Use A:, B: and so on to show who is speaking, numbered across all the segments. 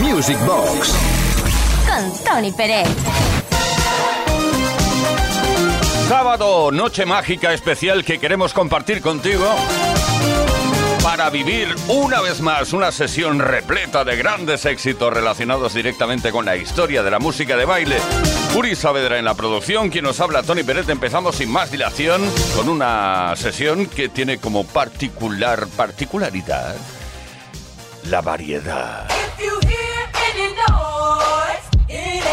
A: Music Box.
B: Con Tony Pérez.
C: Sábado, noche mágica especial que queremos compartir contigo para vivir una vez más una sesión repleta de grandes éxitos relacionados directamente con la historia de la música de baile. Uri Saavedra en la producción, quien nos habla Tony Pérez. Empezamos sin más dilación con una sesión que tiene como particular particularidad la variedad.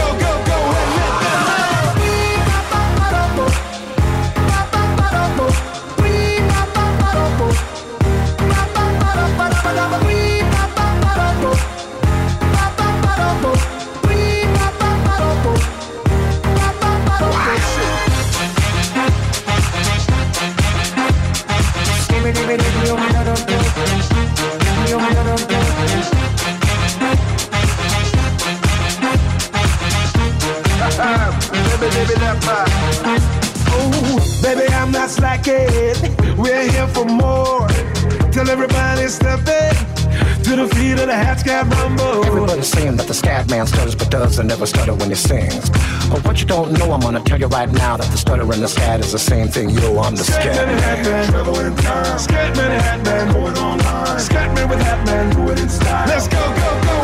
D: go, go.
E: man stutters but does and never stutter when he sings. But what you don't know, I'm gonna tell you right now that the stutter and the scat is the same thing. Yo, I'm the scat.
D: Scat man, hat
E: man,
D: trouble time.
E: Scat man,
D: hat man, hold online. Scat man with hat man, do it in style. Let's go, go, go.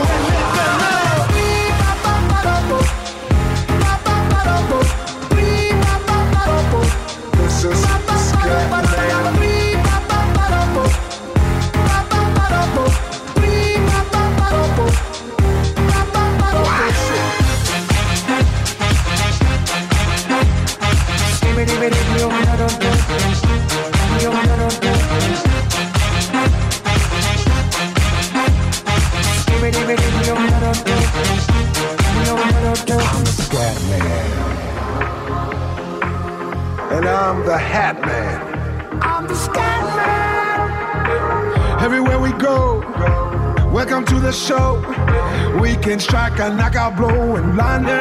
D: like a blow and
F: blinded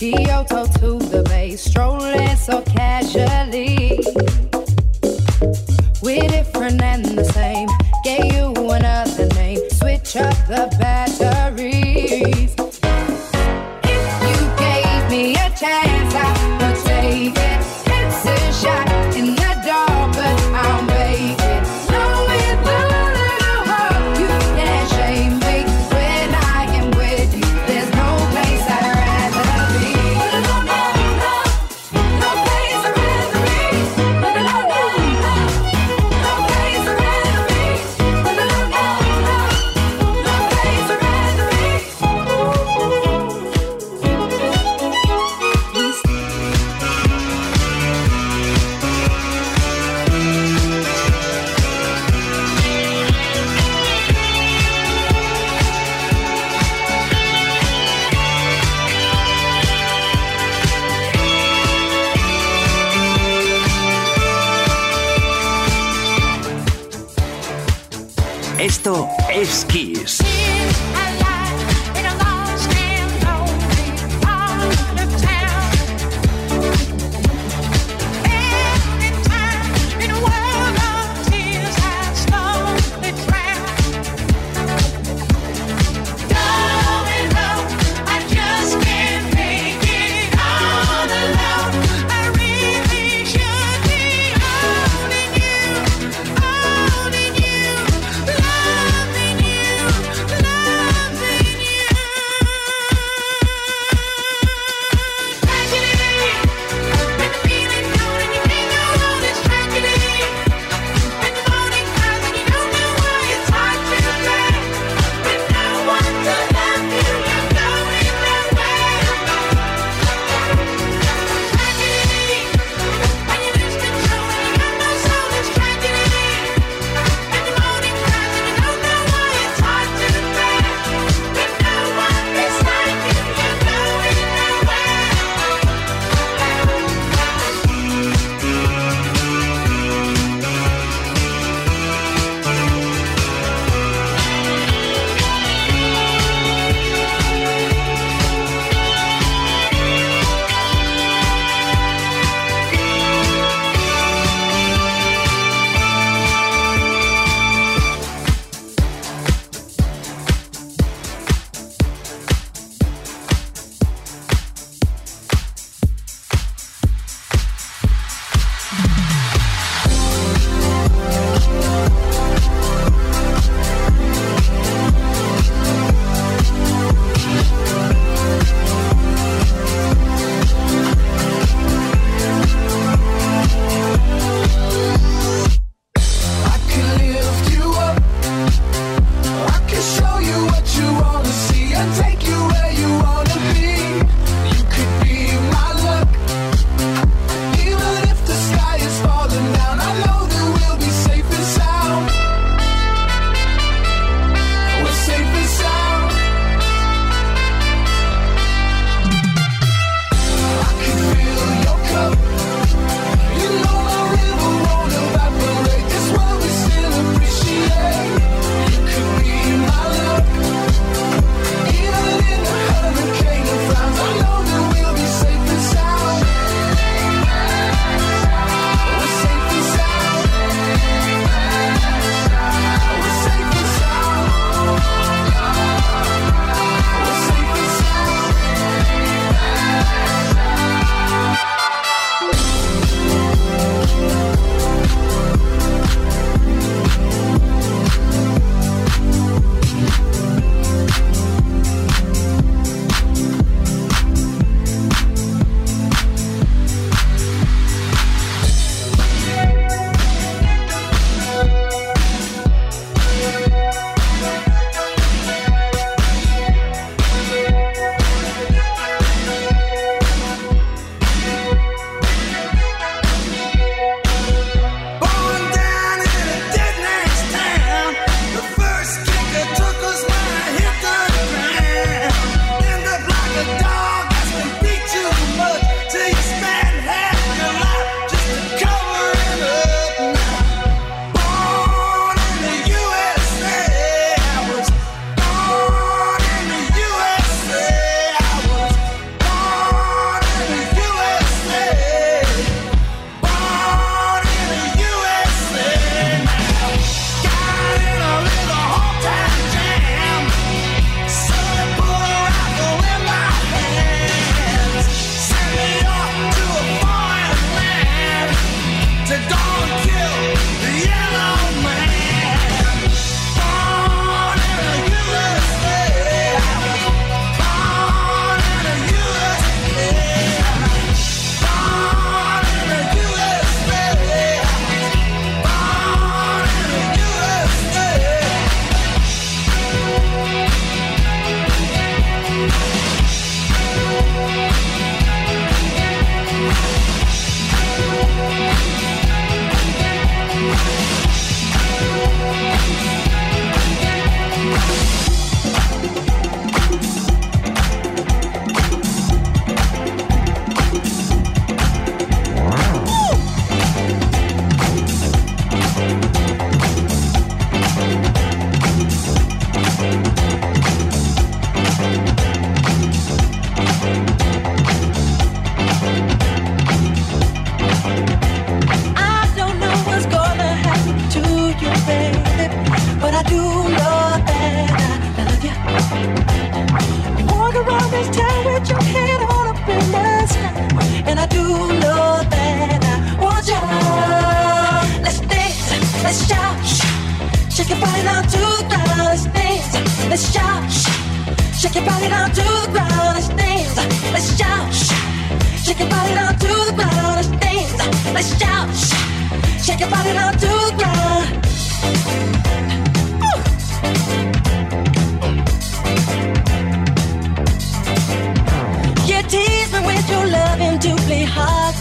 F: Kyoto to the bay, strolling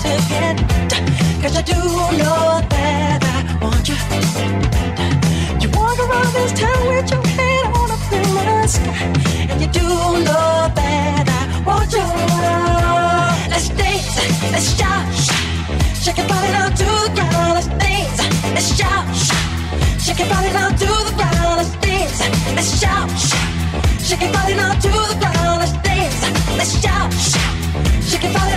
G: Cause I do know that I want you. Let's dance, let's shout. Shake your body now to the ground. Let's dance, let's shout. Shake your body to the ground. Let's dance, let's shout. Shake your body to the ground. Let's dance, let's shout. Shake your body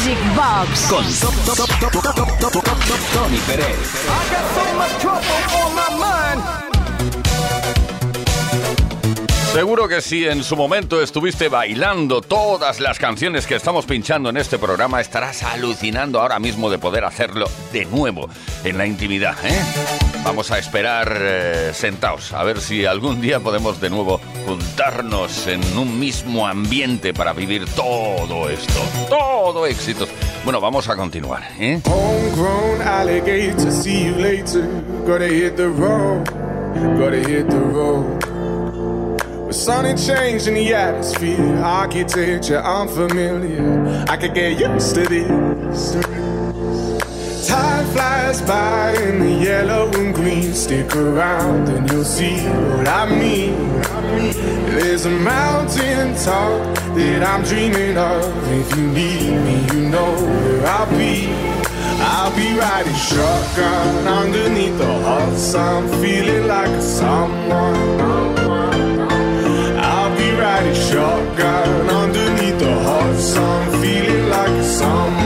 B: Music Box.
H: Con Tony Pérez.
C: Seguro que si en su momento estuviste bailando todas las canciones que estamos pinchando en este programa, estarás alucinando ahora mismo de poder hacerlo de nuevo en la intimidad. ¿eh? Vamos a esperar eh, sentados a ver si algún día podemos de nuevo juntarnos en un mismo ambiente para vivir todo esto. Todo éxitos. Bueno, vamos a continuar. ¿eh?
D: Homegrown alligator, see you later. Gotta hit the road, gotta hit the road. With sunny change in the atmosphere, architecture unfamiliar. I could get used to this. Time flies by in the yellow and green. Stick around and you'll see what I mean. There's a mountain top that I'm dreaming of. If you need me, you know where I'll be. I'll be riding shotgun underneath the hot sun, feeling like someone. Shotgun underneath the hot sun, feeling like a someone.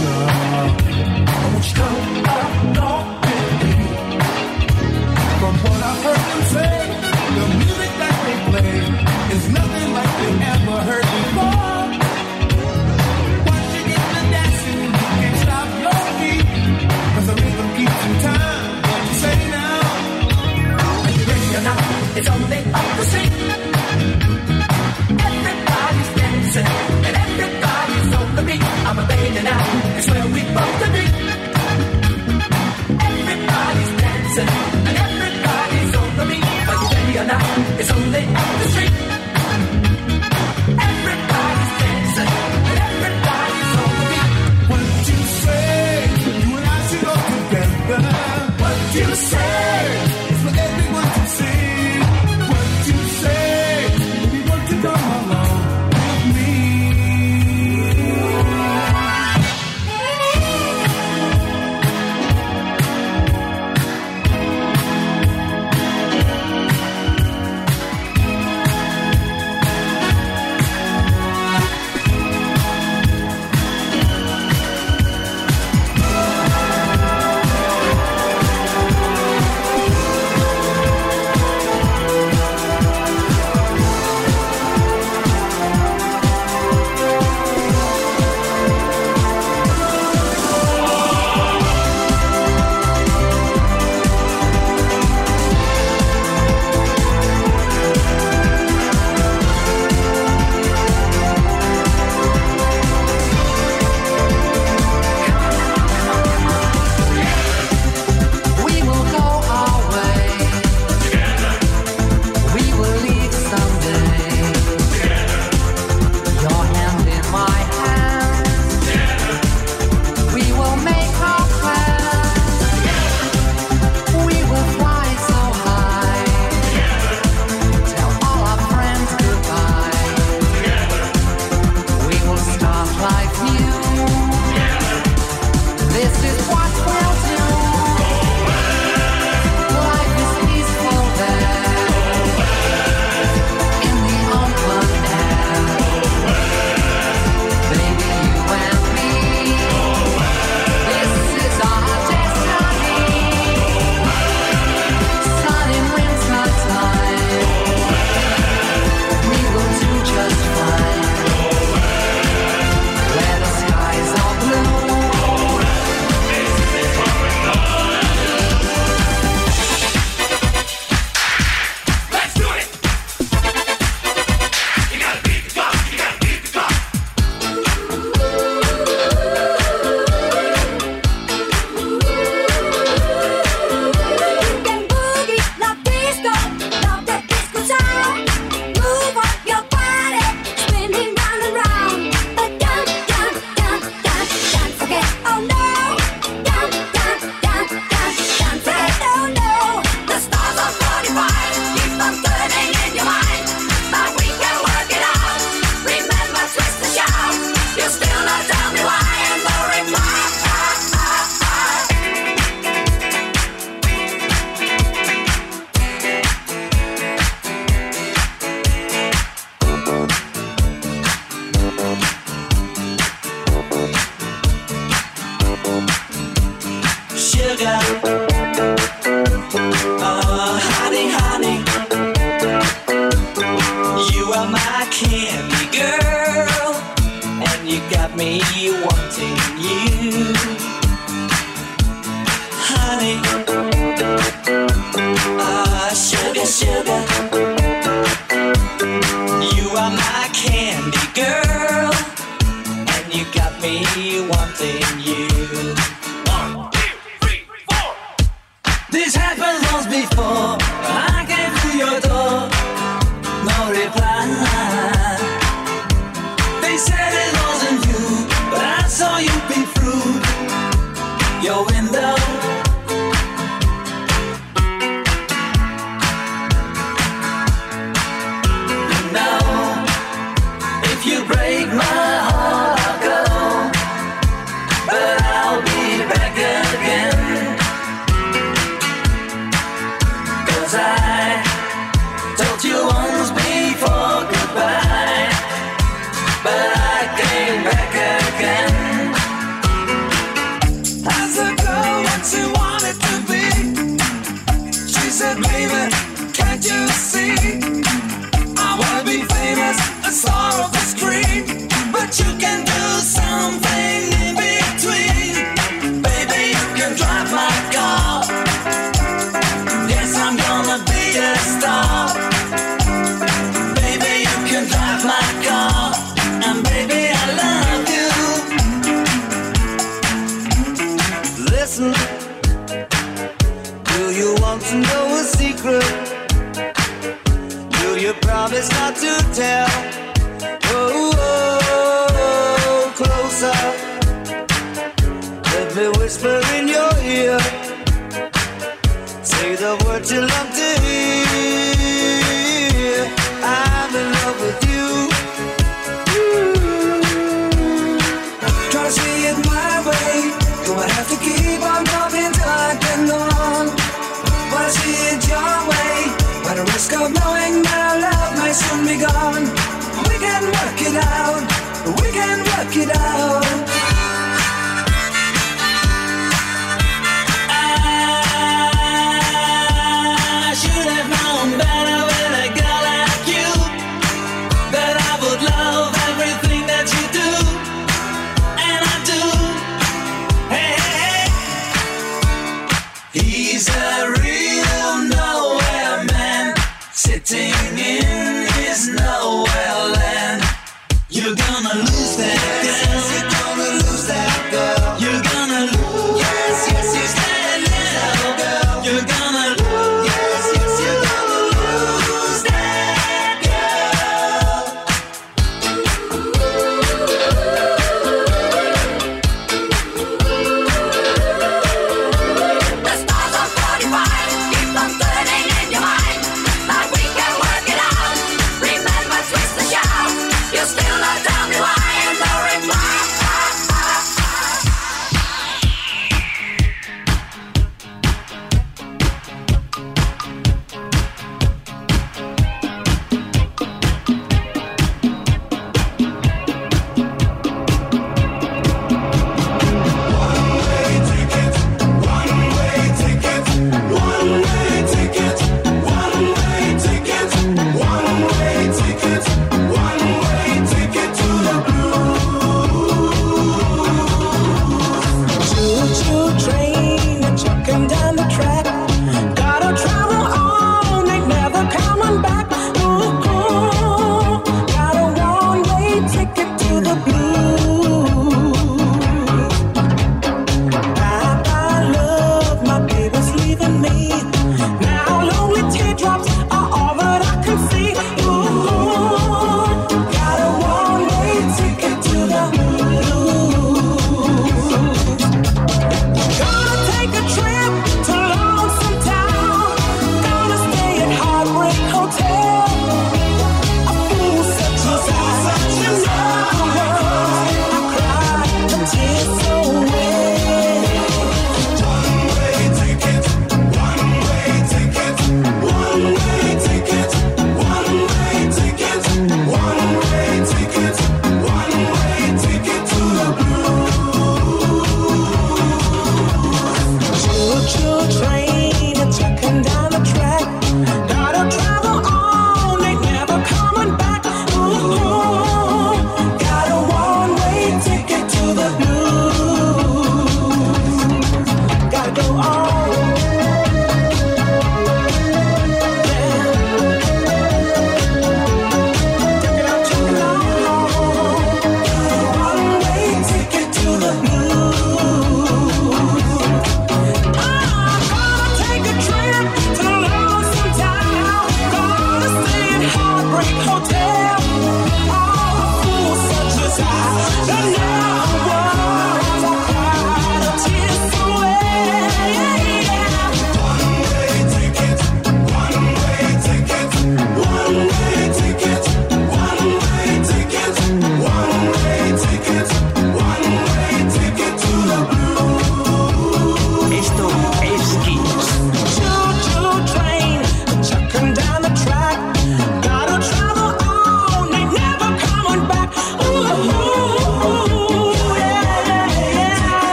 G: snow.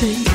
G: thing.